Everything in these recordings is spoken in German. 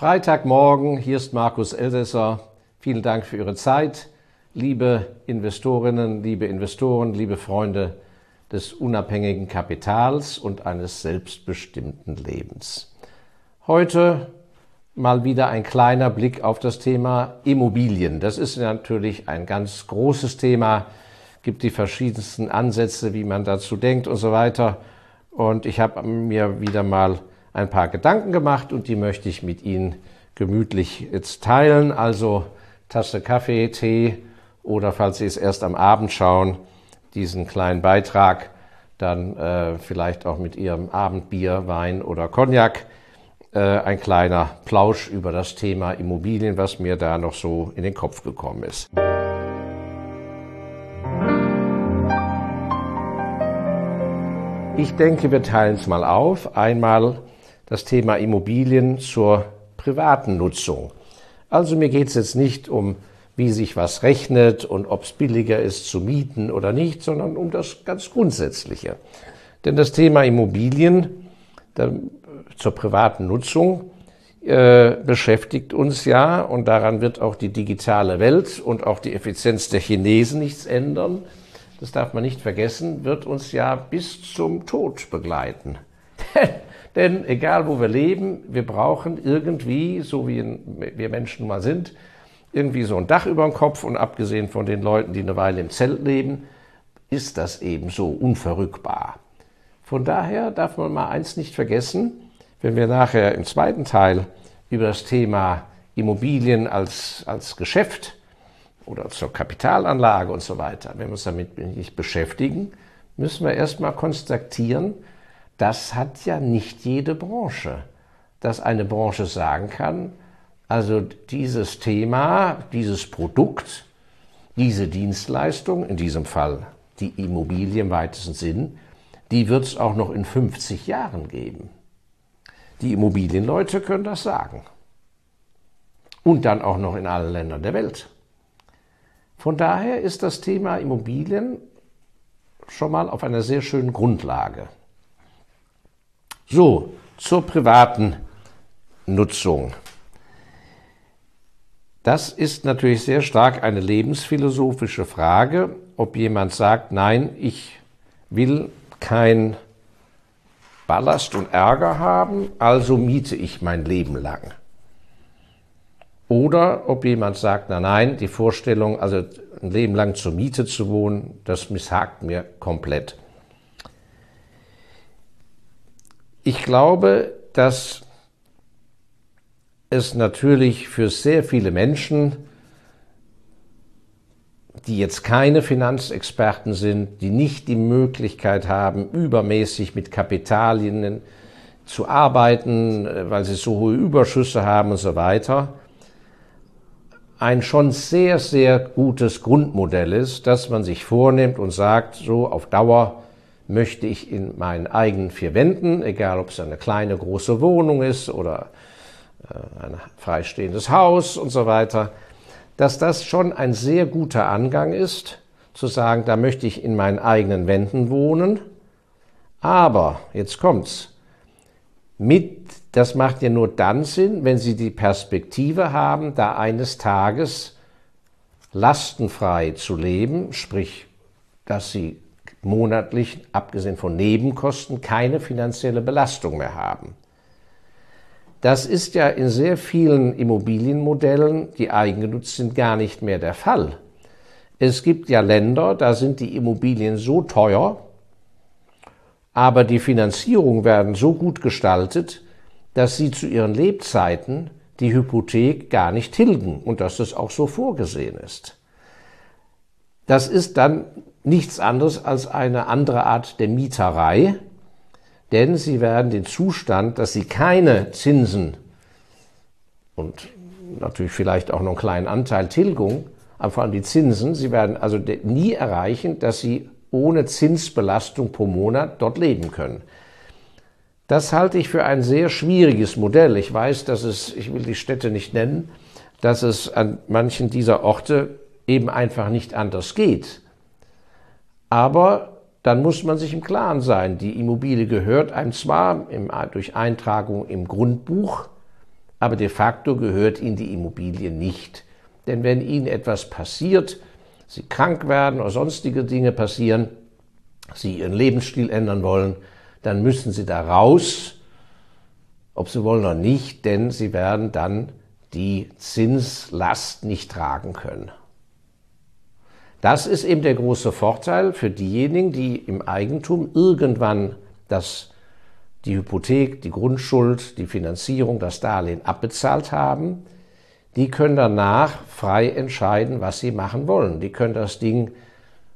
Freitagmorgen, hier ist Markus Elsässer. Vielen Dank für Ihre Zeit, liebe Investorinnen, liebe Investoren, liebe Freunde des unabhängigen Kapitals und eines selbstbestimmten Lebens. Heute mal wieder ein kleiner Blick auf das Thema Immobilien. Das ist natürlich ein ganz großes Thema, gibt die verschiedensten Ansätze, wie man dazu denkt und so weiter. Und ich habe mir wieder mal ein paar Gedanken gemacht und die möchte ich mit Ihnen gemütlich jetzt teilen. Also Tasse Kaffee, Tee oder falls Sie es erst am Abend schauen, diesen kleinen Beitrag dann äh, vielleicht auch mit Ihrem Abendbier, Wein oder Cognac äh, ein kleiner Plausch über das Thema Immobilien, was mir da noch so in den Kopf gekommen ist. Ich denke, wir teilen es mal auf. Einmal das Thema Immobilien zur privaten Nutzung. Also mir geht es jetzt nicht um, wie sich was rechnet und ob es billiger ist zu mieten oder nicht, sondern um das ganz Grundsätzliche. Denn das Thema Immobilien da, zur privaten Nutzung äh, beschäftigt uns ja und daran wird auch die digitale Welt und auch die Effizienz der Chinesen nichts ändern. Das darf man nicht vergessen, wird uns ja bis zum Tod begleiten. Denn egal wo wir leben, wir brauchen irgendwie, so wie wir Menschen mal sind, irgendwie so ein Dach über dem Kopf und abgesehen von den Leuten, die eine Weile im Zelt leben, ist das eben so unverrückbar. Von daher darf man mal eins nicht vergessen, wenn wir nachher im zweiten Teil über das Thema Immobilien als, als Geschäft oder zur Kapitalanlage und so weiter, wenn wir uns damit nicht beschäftigen, müssen wir erstmal konstatieren, das hat ja nicht jede Branche, dass eine Branche sagen kann, also dieses Thema, dieses Produkt, diese Dienstleistung, in diesem Fall die Immobilie im weitesten Sinn, die wird es auch noch in 50 Jahren geben. Die Immobilienleute können das sagen. Und dann auch noch in allen Ländern der Welt. Von daher ist das Thema Immobilien schon mal auf einer sehr schönen Grundlage. So, zur privaten Nutzung. Das ist natürlich sehr stark eine lebensphilosophische Frage, ob jemand sagt, nein, ich will kein Ballast und Ärger haben, also miete ich mein Leben lang. Oder ob jemand sagt, na nein, die Vorstellung, also ein Leben lang zur Miete zu wohnen, das misshagt mir komplett. Ich glaube, dass es natürlich für sehr viele Menschen, die jetzt keine Finanzexperten sind, die nicht die Möglichkeit haben, übermäßig mit Kapitalien zu arbeiten, weil sie so hohe Überschüsse haben und so weiter, ein schon sehr, sehr gutes Grundmodell ist, dass man sich vornimmt und sagt, so auf Dauer möchte ich in meinen eigenen vier Wänden, egal ob es eine kleine, große Wohnung ist oder äh, ein freistehendes Haus und so weiter, dass das schon ein sehr guter Angang ist, zu sagen, da möchte ich in meinen eigenen Wänden wohnen. Aber, jetzt kommt's, mit, das macht ja nur dann Sinn, wenn Sie die Perspektive haben, da eines Tages lastenfrei zu leben, sprich, dass Sie monatlich, abgesehen von Nebenkosten, keine finanzielle Belastung mehr haben. Das ist ja in sehr vielen Immobilienmodellen, die eigengenutzt sind, gar nicht mehr der Fall. Es gibt ja Länder, da sind die Immobilien so teuer, aber die Finanzierung werden so gut gestaltet, dass sie zu ihren Lebzeiten die Hypothek gar nicht tilgen und dass das auch so vorgesehen ist. Das ist dann nichts anderes als eine andere Art der Mieterei, denn sie werden den Zustand, dass sie keine Zinsen und natürlich vielleicht auch noch einen kleinen Anteil Tilgung, aber vor allem die Zinsen, sie werden also nie erreichen, dass sie ohne Zinsbelastung pro Monat dort leben können. Das halte ich für ein sehr schwieriges Modell. Ich weiß, dass es, ich will die Städte nicht nennen, dass es an manchen dieser Orte eben einfach nicht anders geht. Aber dann muss man sich im Klaren sein, die Immobilie gehört einem zwar im, durch Eintragung im Grundbuch, aber de facto gehört ihnen die Immobilie nicht. Denn wenn ihnen etwas passiert, sie krank werden oder sonstige Dinge passieren, sie ihren Lebensstil ändern wollen, dann müssen sie da raus, ob sie wollen oder nicht, denn sie werden dann die Zinslast nicht tragen können. Das ist eben der große Vorteil für diejenigen, die im Eigentum irgendwann das, die Hypothek, die Grundschuld, die Finanzierung, das Darlehen abbezahlt haben. Die können danach frei entscheiden, was sie machen wollen. Die können das Ding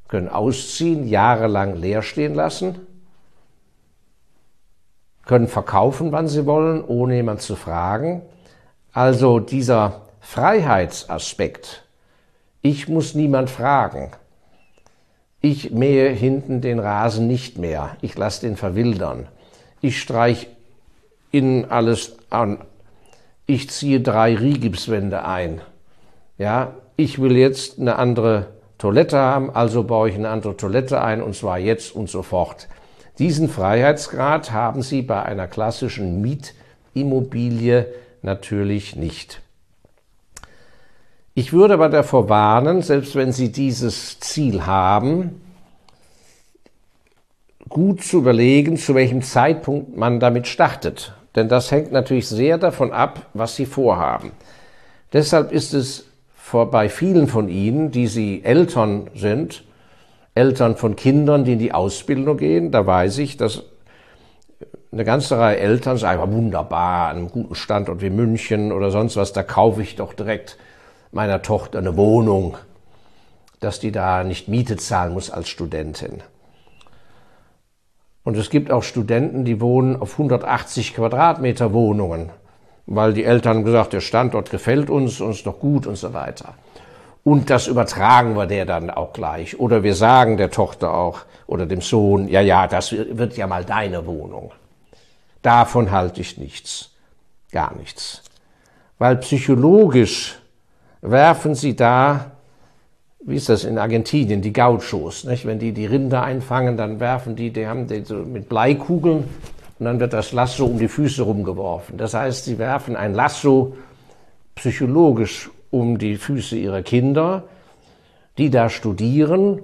können ausziehen, jahrelang leer stehen lassen, können verkaufen, wann sie wollen, ohne jemand zu fragen. Also dieser Freiheitsaspekt, ich muss niemand fragen. Ich mähe hinten den Rasen nicht mehr. Ich lasse den verwildern. Ich streich innen alles an. Ich ziehe drei Rigipswände ein. Ja, ich will jetzt eine andere Toilette haben, also baue ich eine andere Toilette ein und zwar jetzt und sofort. Diesen Freiheitsgrad haben Sie bei einer klassischen Mietimmobilie natürlich nicht. Ich würde aber davor warnen, selbst wenn Sie dieses Ziel haben, gut zu überlegen, zu welchem Zeitpunkt man damit startet. Denn das hängt natürlich sehr davon ab, was Sie vorhaben. Deshalb ist es bei vielen von Ihnen, die Sie Eltern sind, Eltern von Kindern, die in die Ausbildung gehen, da weiß ich, dass eine ganze Reihe Eltern sagen, wunderbar, an einem guten Standort wie München oder sonst was, da kaufe ich doch direkt meiner Tochter eine Wohnung, dass die da nicht Miete zahlen muss als Studentin. Und es gibt auch Studenten, die wohnen auf 180 Quadratmeter Wohnungen, weil die Eltern gesagt, der Standort gefällt uns, uns doch gut und so weiter. Und das übertragen wir der dann auch gleich. Oder wir sagen der Tochter auch oder dem Sohn, ja, ja, das wird ja mal deine Wohnung. Davon halte ich nichts. Gar nichts. Weil psychologisch werfen sie da, wie ist das in Argentinien, die Gauchos, nicht? wenn die die Rinder einfangen, dann werfen die, die haben die so mit Bleikugeln und dann wird das Lasso um die Füße rumgeworfen. Das heißt, sie werfen ein Lasso psychologisch um die Füße ihrer Kinder, die da studieren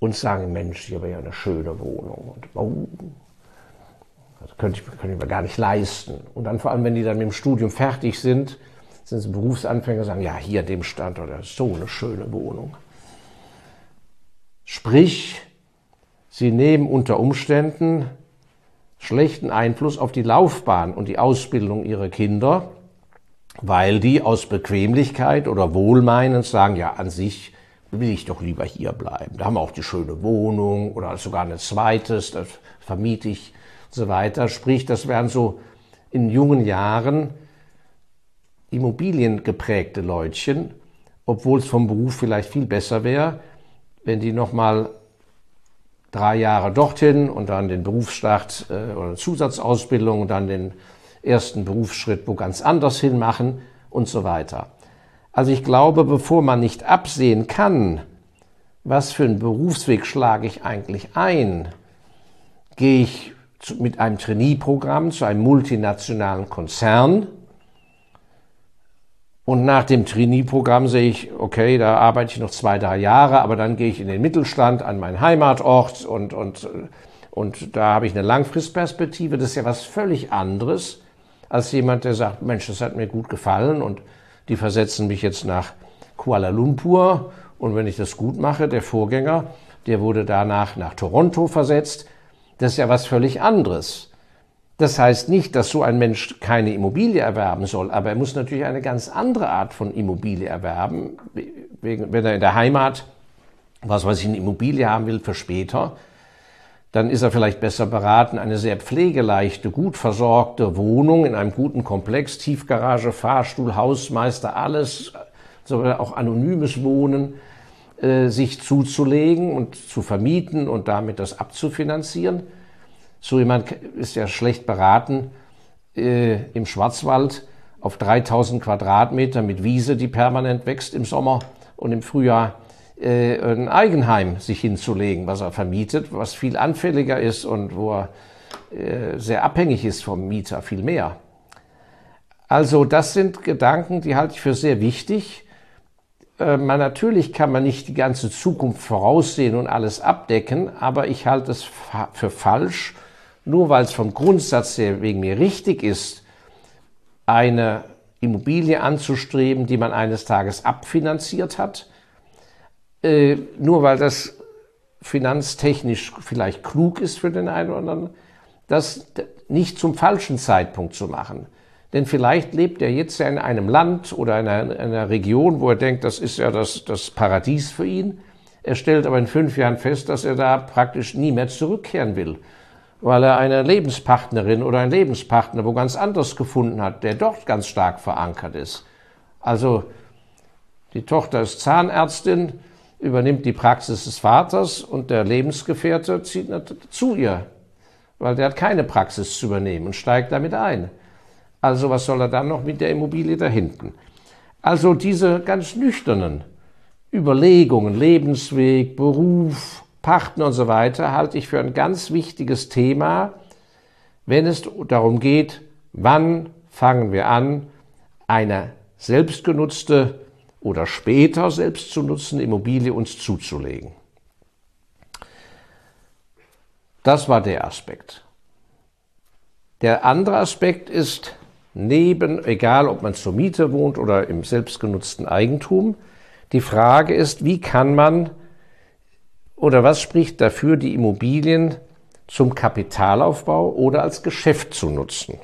und sagen, Mensch, hier wäre ja eine schöne Wohnung. Und, oh, das könnte ich, könnte ich mir gar nicht leisten. Und dann vor allem, wenn die dann mit dem Studium fertig sind, sind sie Berufsanfänger, sagen, ja, hier dem Standort, das ist so eine schöne Wohnung. Sprich, sie nehmen unter Umständen schlechten Einfluss auf die Laufbahn und die Ausbildung ihrer Kinder, weil die aus Bequemlichkeit oder Wohlmeinend sagen, ja, an sich will ich doch lieber hier bleiben. Da haben wir auch die schöne Wohnung oder sogar ein zweites, das vermiete ich und so weiter. Sprich, das werden so in jungen Jahren immobiliengeprägte Leutchen, obwohl es vom Beruf vielleicht viel besser wäre, wenn die nochmal drei Jahre dorthin und dann den Berufsstart äh, oder Zusatzausbildung und dann den ersten Berufsschritt wo ganz anders hin machen und so weiter. Also ich glaube, bevor man nicht absehen kann, was für einen Berufsweg schlage ich eigentlich ein, gehe ich mit einem Trainee-Programm zu einem multinationalen Konzern, und nach dem Trainee-Programm sehe ich, okay, da arbeite ich noch zwei, drei Jahre, aber dann gehe ich in den Mittelstand an meinen Heimatort und, und, und da habe ich eine Langfristperspektive. Das ist ja was völlig anderes als jemand, der sagt, Mensch, das hat mir gut gefallen und die versetzen mich jetzt nach Kuala Lumpur und wenn ich das gut mache, der Vorgänger, der wurde danach nach Toronto versetzt. Das ist ja was völlig anderes. Das heißt nicht, dass so ein Mensch keine Immobilie erwerben soll, aber er muss natürlich eine ganz andere Art von Immobilie erwerben. Wenn er in der Heimat, was weiß ich, eine Immobilie haben will für später, dann ist er vielleicht besser beraten, eine sehr pflegeleichte, gut versorgte Wohnung in einem guten Komplex, Tiefgarage, Fahrstuhl, Hausmeister, alles, sogar auch anonymes Wohnen, äh, sich zuzulegen und zu vermieten und damit das abzufinanzieren so jemand ist ja schlecht beraten äh, im Schwarzwald auf 3000 Quadratmeter mit Wiese, die permanent wächst im Sommer und im Frühjahr äh, ein Eigenheim sich hinzulegen, was er vermietet, was viel anfälliger ist und wo er äh, sehr abhängig ist vom Mieter, viel mehr. Also das sind Gedanken, die halte ich für sehr wichtig. Äh, man, natürlich kann man nicht die ganze Zukunft voraussehen und alles abdecken, aber ich halte es für falsch, nur weil es vom Grundsatz her wegen mir richtig ist, eine Immobilie anzustreben, die man eines Tages abfinanziert hat, äh, nur weil das finanztechnisch vielleicht klug ist für den einen oder anderen, das nicht zum falschen Zeitpunkt zu machen. Denn vielleicht lebt er jetzt ja in einem Land oder in einer, in einer Region, wo er denkt, das ist ja das, das Paradies für ihn. Er stellt aber in fünf Jahren fest, dass er da praktisch nie mehr zurückkehren will, weil er eine Lebenspartnerin oder einen Lebenspartner wo ganz anders gefunden hat, der dort ganz stark verankert ist. Also die Tochter ist Zahnärztin, übernimmt die Praxis des Vaters und der Lebensgefährte zieht zu ihr, weil der hat keine Praxis zu übernehmen und steigt damit ein. Also was soll er dann noch mit der Immobilie da hinten? Also diese ganz nüchternen Überlegungen, Lebensweg, Beruf, Partner und so weiter, halte ich für ein ganz wichtiges Thema, wenn es darum geht, wann fangen wir an, eine selbstgenutzte oder später selbst zu nutzen Immobilie uns zuzulegen. Das war der Aspekt. Der andere Aspekt ist, neben, egal ob man zur Miete wohnt oder im selbstgenutzten Eigentum, die Frage ist, wie kann man oder was spricht dafür, die Immobilien zum Kapitalaufbau oder als Geschäft zu nutzen?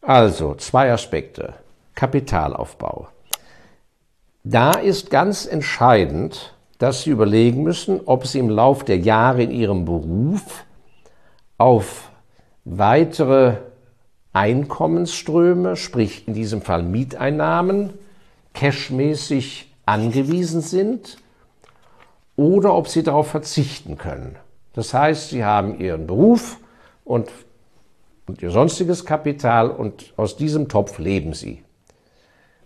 Also zwei Aspekte. Kapitalaufbau. Da ist ganz entscheidend, dass Sie überlegen müssen, ob Sie im Lauf der Jahre in Ihrem Beruf auf weitere Einkommensströme, sprich in diesem Fall Mieteinnahmen, cashmäßig angewiesen sind oder ob Sie darauf verzichten können. Das heißt, Sie haben Ihren Beruf und, und Ihr sonstiges Kapital und aus diesem Topf leben Sie.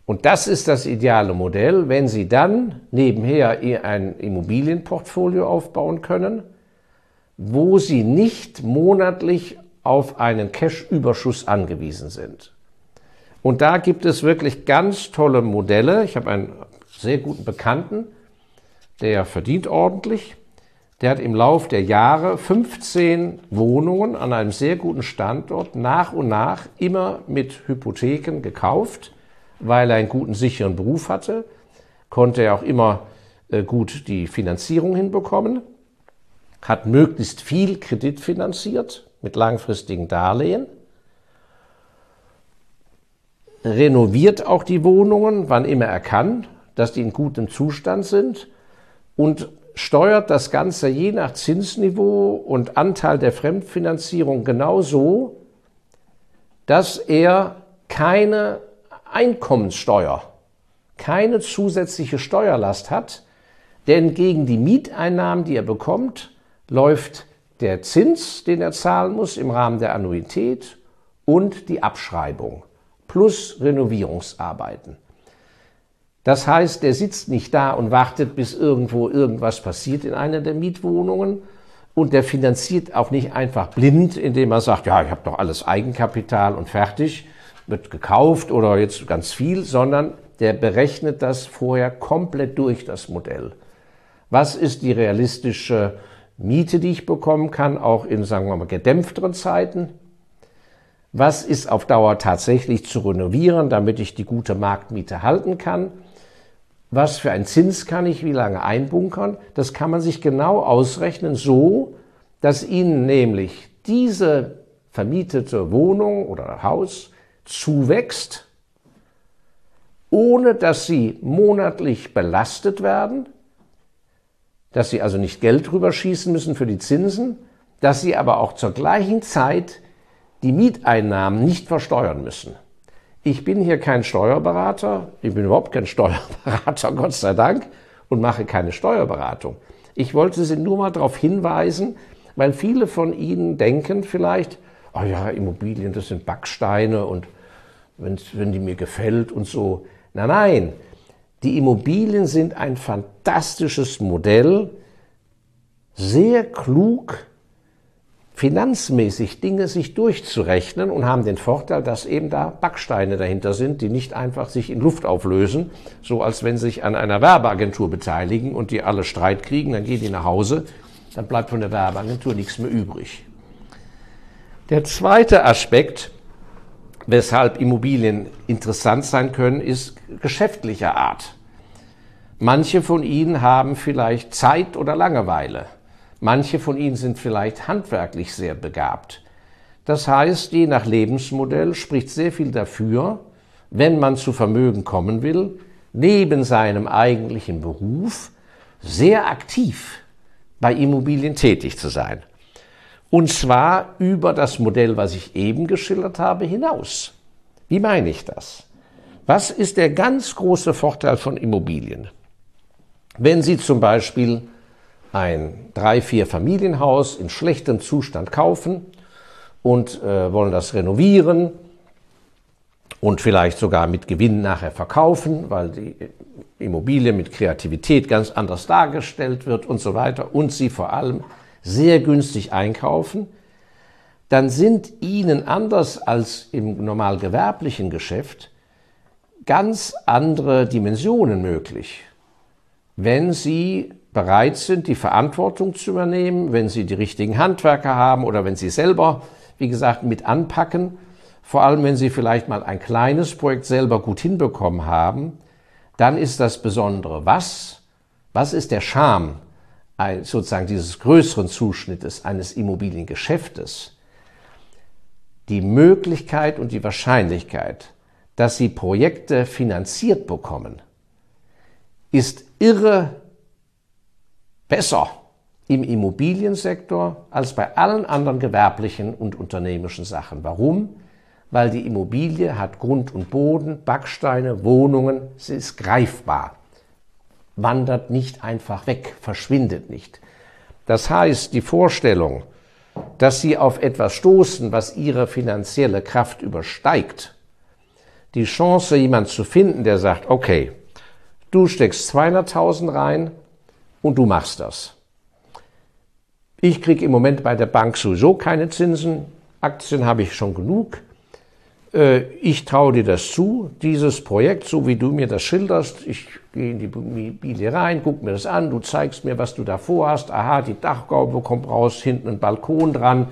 Und das ist das ideale Modell, wenn Sie dann nebenher ein Immobilienportfolio aufbauen können, wo Sie nicht monatlich auf einen Cash-Überschuss angewiesen sind. Und da gibt es wirklich ganz tolle Modelle. Ich habe einen sehr guten Bekannten, der verdient ordentlich. Der hat im Lauf der Jahre 15 Wohnungen an einem sehr guten Standort nach und nach immer mit Hypotheken gekauft weil er einen guten, sicheren Beruf hatte, konnte er auch immer äh, gut die Finanzierung hinbekommen, hat möglichst viel Kredit finanziert mit langfristigen Darlehen, renoviert auch die Wohnungen, wann immer er kann, dass die in gutem Zustand sind und steuert das Ganze je nach Zinsniveau und Anteil der Fremdfinanzierung genau so, dass er keine Einkommenssteuer keine zusätzliche Steuerlast hat, denn gegen die Mieteinnahmen, die er bekommt, läuft der Zins, den er zahlen muss im Rahmen der Annuität und die Abschreibung plus Renovierungsarbeiten. Das heißt, der sitzt nicht da und wartet, bis irgendwo irgendwas passiert in einer der Mietwohnungen und der finanziert auch nicht einfach blind, indem er sagt, ja, ich habe doch alles Eigenkapital und fertig, wird gekauft oder jetzt ganz viel, sondern der berechnet das vorher komplett durch, das Modell. Was ist die realistische Miete, die ich bekommen kann, auch in, sagen wir mal, gedämpfteren Zeiten? Was ist auf Dauer tatsächlich zu renovieren, damit ich die gute Marktmiete halten kann? Was für einen Zins kann ich wie lange einbunkern? Das kann man sich genau ausrechnen, so dass Ihnen nämlich diese vermietete Wohnung oder Haus zuwächst, ohne dass sie monatlich belastet werden, dass sie also nicht Geld rüberschießen müssen für die Zinsen, dass sie aber auch zur gleichen Zeit die Mieteinnahmen nicht versteuern müssen. Ich bin hier kein Steuerberater, ich bin überhaupt kein Steuerberater, Gott sei Dank, und mache keine Steuerberatung. Ich wollte Sie nur mal darauf hinweisen, weil viele von Ihnen denken vielleicht, oh ja, Immobilien, das sind Backsteine und wenn die mir gefällt und so. Nein, nein, die Immobilien sind ein fantastisches Modell, sehr klug finanzmäßig Dinge sich durchzurechnen und haben den Vorteil, dass eben da Backsteine dahinter sind, die nicht einfach sich in Luft auflösen, so als wenn sie sich an einer Werbeagentur beteiligen und die alle Streit kriegen, dann gehen die nach Hause, dann bleibt von der Werbeagentur nichts mehr übrig. Der zweite Aspekt, weshalb Immobilien interessant sein können, ist geschäftlicher Art. Manche von Ihnen haben vielleicht Zeit oder Langeweile. Manche von ihnen sind vielleicht handwerklich sehr begabt. Das heißt, je nach Lebensmodell spricht sehr viel dafür, wenn man zu Vermögen kommen will, neben seinem eigentlichen Beruf sehr aktiv bei Immobilien tätig zu sein. Und zwar über das Modell, was ich eben geschildert habe, hinaus. Wie meine ich das? Was ist der ganz große Vorteil von Immobilien? Wenn Sie zum Beispiel ein drei, vier Familienhaus in schlechtem Zustand kaufen und äh, wollen das renovieren und vielleicht sogar mit Gewinn nachher verkaufen, weil die Immobilie mit Kreativität ganz anders dargestellt wird und so weiter und sie vor allem sehr günstig einkaufen, dann sind ihnen anders als im normal gewerblichen Geschäft ganz andere Dimensionen möglich. Wenn sie bereit sind, die Verantwortung zu übernehmen, wenn sie die richtigen Handwerker haben oder wenn sie selber, wie gesagt, mit anpacken, vor allem wenn sie vielleicht mal ein kleines Projekt selber gut hinbekommen haben, dann ist das Besondere was? Was ist der Charme sozusagen dieses größeren Zuschnittes eines Immobiliengeschäftes? Die Möglichkeit und die Wahrscheinlichkeit, dass sie Projekte finanziert bekommen, ist irre besser im Immobiliensektor als bei allen anderen gewerblichen und unternehmischen Sachen. Warum? Weil die Immobilie hat Grund und Boden, Backsteine, Wohnungen, sie ist greifbar, wandert nicht einfach weg, verschwindet nicht. Das heißt, die Vorstellung, dass sie auf etwas stoßen, was ihre finanzielle Kraft übersteigt, die Chance, jemand zu finden, der sagt, okay, du steckst 200.000 rein, und du machst das. Ich kriege im Moment bei der Bank sowieso keine Zinsen. Aktien habe ich schon genug. Äh, ich traue dir das zu, dieses Projekt, so wie du mir das schilderst. Ich gehe in die Immobilie rein, guck mir das an, du zeigst mir, was du da vorhast. Aha, die Dachgaube kommt raus, hinten ein Balkon dran,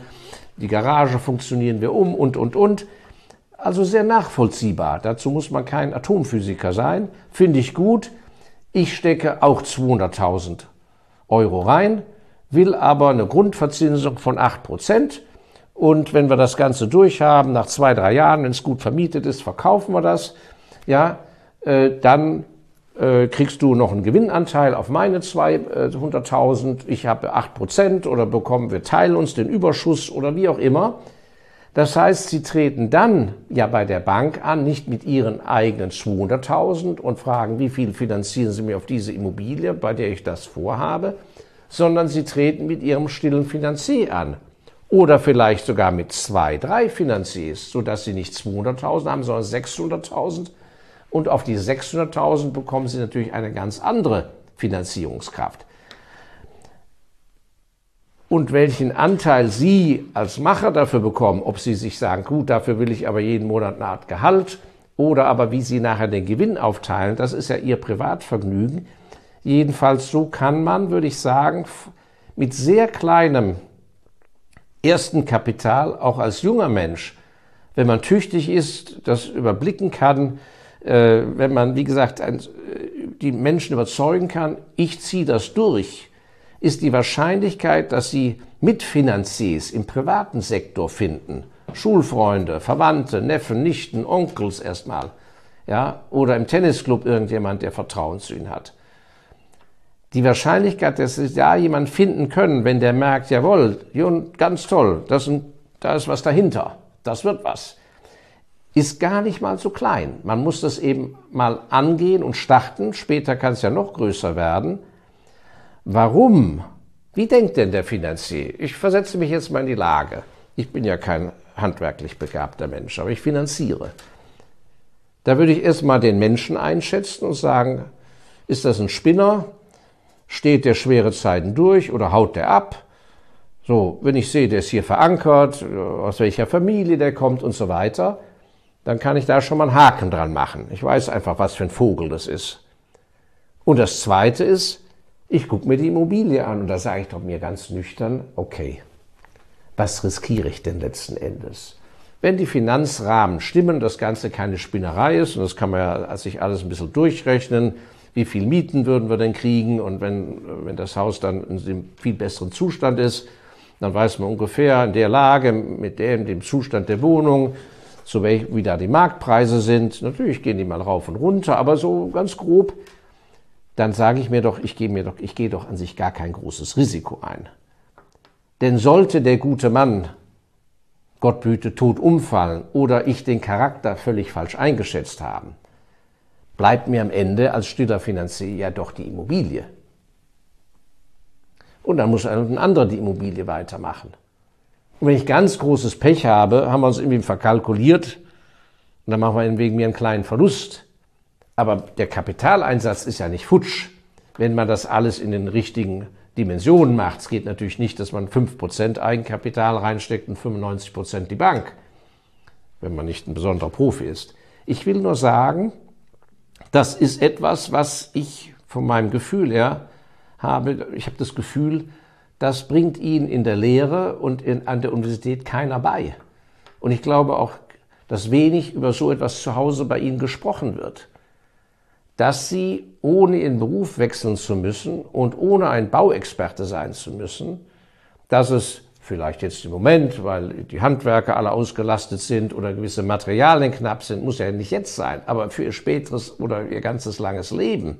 die Garage funktionieren wir um und, und, und. Also sehr nachvollziehbar. Dazu muss man kein Atomphysiker sein. Finde ich gut. Ich stecke auch 200.000 Euro rein, will aber eine Grundverzinsung von 8 Prozent. Und wenn wir das Ganze durchhaben, nach zwei, drei Jahren, wenn es gut vermietet ist, verkaufen wir das. Ja, äh, dann äh, kriegst du noch einen Gewinnanteil auf meine 200.000. Ich habe 8 Prozent oder bekommen wir teilen uns den Überschuss oder wie auch immer. Das heißt, Sie treten dann ja bei der Bank an, nicht mit Ihren eigenen 200.000 und fragen, wie viel finanzieren Sie mir auf diese Immobilie, bei der ich das vorhabe, sondern Sie treten mit Ihrem stillen Finanzier an. Oder vielleicht sogar mit zwei, drei Finanziers, sodass Sie nicht 200.000 haben, sondern 600.000. Und auf die 600.000 bekommen Sie natürlich eine ganz andere Finanzierungskraft und welchen Anteil Sie als Macher dafür bekommen, ob Sie sich sagen, gut, dafür will ich aber jeden Monat eine Art Gehalt oder aber wie Sie nachher den Gewinn aufteilen, das ist ja Ihr Privatvergnügen. Jedenfalls so kann man, würde ich sagen, mit sehr kleinem ersten Kapital, auch als junger Mensch, wenn man tüchtig ist, das überblicken kann, äh, wenn man, wie gesagt, die Menschen überzeugen kann, ich ziehe das durch, ist die Wahrscheinlichkeit, dass Sie Mitfinanziers im privaten Sektor finden, Schulfreunde, Verwandte, Neffen, Nichten, Onkels erstmal, ja, oder im Tennisclub irgendjemand, der Vertrauen zu Ihnen hat. Die Wahrscheinlichkeit, dass Sie da jemand finden können, wenn der merkt, jawohl, ganz toll, das ist, da ist was dahinter, das wird was, ist gar nicht mal so klein. Man muss das eben mal angehen und starten, später kann es ja noch größer werden, Warum? Wie denkt denn der Finanzier? Ich versetze mich jetzt mal in die Lage. Ich bin ja kein handwerklich begabter Mensch, aber ich finanziere. Da würde ich erstmal den Menschen einschätzen und sagen, ist das ein Spinner? Steht der schwere Zeiten durch oder haut der ab? So, wenn ich sehe, der ist hier verankert, aus welcher Familie der kommt und so weiter, dann kann ich da schon mal einen Haken dran machen. Ich weiß einfach, was für ein Vogel das ist. Und das Zweite ist, ich gucke mir die Immobilie an und da sage ich doch mir ganz nüchtern, okay, was riskiere ich denn letzten Endes? Wenn die Finanzrahmen stimmen, das Ganze keine Spinnerei ist, und das kann man ja sich alles ein bisschen durchrechnen, wie viel Mieten würden wir denn kriegen und wenn, wenn das Haus dann in einem viel besseren Zustand ist, dann weiß man ungefähr in der Lage, mit dem, dem Zustand der Wohnung, so wie da die Marktpreise sind. Natürlich gehen die mal rauf und runter, aber so ganz grob, dann sage ich mir doch, ich gehe mir doch, ich gehe doch an sich gar kein großes Risiko ein. Denn sollte der gute Mann, Gott büte, tot umfallen oder ich den Charakter völlig falsch eingeschätzt haben, bleibt mir am Ende als stiller Finanzier ja doch die Immobilie. Und dann muss ein anderer die Immobilie weitermachen. Und wenn ich ganz großes Pech habe, haben wir uns irgendwie verkalkuliert und dann machen wir wegen mir einen kleinen Verlust. Aber der Kapitaleinsatz ist ja nicht futsch, wenn man das alles in den richtigen Dimensionen macht. Es geht natürlich nicht, dass man 5% Eigenkapital reinsteckt und 95% die Bank, wenn man nicht ein besonderer Profi ist. Ich will nur sagen, das ist etwas, was ich von meinem Gefühl her habe. Ich habe das Gefühl, das bringt ihn in der Lehre und in, an der Universität keiner bei. Und ich glaube auch, dass wenig über so etwas zu Hause bei Ihnen gesprochen wird. Dass Sie, ohne Ihren Beruf wechseln zu müssen und ohne ein Bauexperte sein zu müssen, dass es vielleicht jetzt im Moment, weil die Handwerker alle ausgelastet sind oder gewisse Materialien knapp sind, muss ja nicht jetzt sein, aber für ihr späteres oder ihr ganzes langes Leben,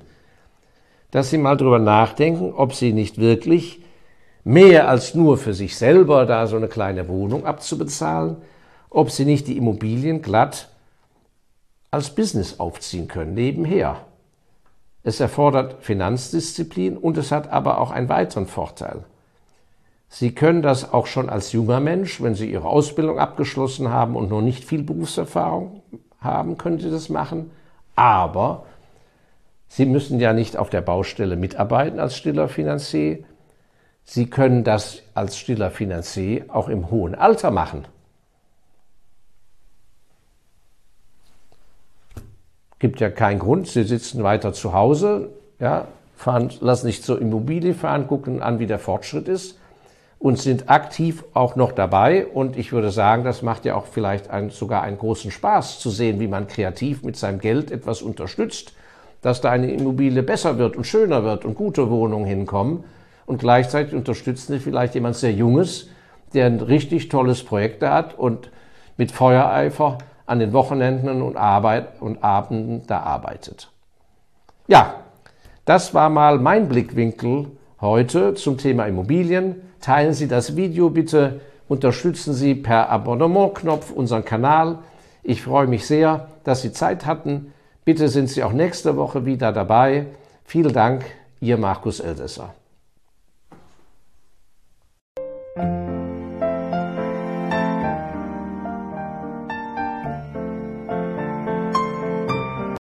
dass Sie mal drüber nachdenken, ob Sie nicht wirklich mehr als nur für sich selber da so eine kleine Wohnung abzubezahlen, ob sie nicht die Immobilien glatt als Business aufziehen können, nebenher. Es erfordert Finanzdisziplin und es hat aber auch einen weiteren Vorteil. Sie können das auch schon als junger Mensch, wenn Sie Ihre Ausbildung abgeschlossen haben und noch nicht viel Berufserfahrung haben, können Sie das machen. Aber Sie müssen ja nicht auf der Baustelle mitarbeiten als stiller Finanzier. Sie können das als stiller Finanzier auch im hohen Alter machen. Gibt ja keinen Grund, Sie sitzen weiter zu Hause, ja, fahren, lassen sich zur Immobilie fahren, gucken an, wie der Fortschritt ist und sind aktiv auch noch dabei. Und ich würde sagen, das macht ja auch vielleicht ein, sogar einen großen Spaß zu sehen, wie man kreativ mit seinem Geld etwas unterstützt, dass da eine Immobilie besser wird und schöner wird und gute Wohnungen hinkommen und gleichzeitig unterstützen sie vielleicht jemand sehr Junges, der ein richtig tolles Projekt hat und mit Feuereifer an den Wochenenden und, Arbeit und Abenden da arbeitet. Ja, das war mal mein Blickwinkel heute zum Thema Immobilien. Teilen Sie das Video bitte, unterstützen Sie per Abonnementknopf unseren Kanal. Ich freue mich sehr, dass Sie Zeit hatten. Bitte sind Sie auch nächste Woche wieder dabei. Vielen Dank, Ihr Markus Elsässer.